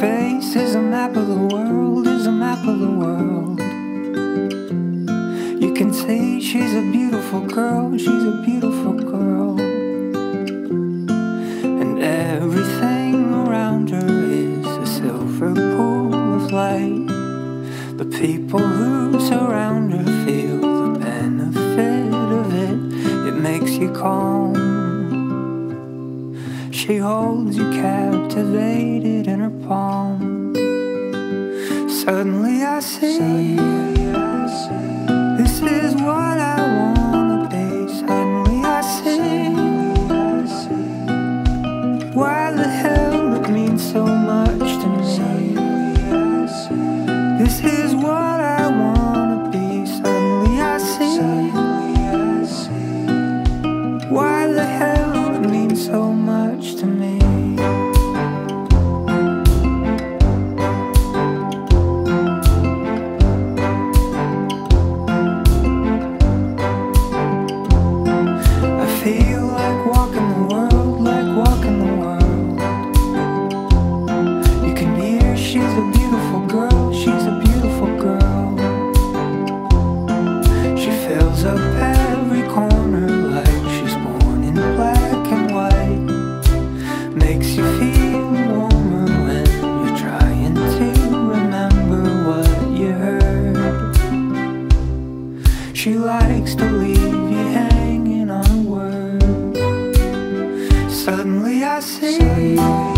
face is a map of the world, is a map of the world. You can see she's a beautiful girl, she's a beautiful girl. And everything around her is a silver pool of light. The people who surround her feel the benefit of it, it makes you calm. She holds you captivated in her palm. Suddenly I see. This I see.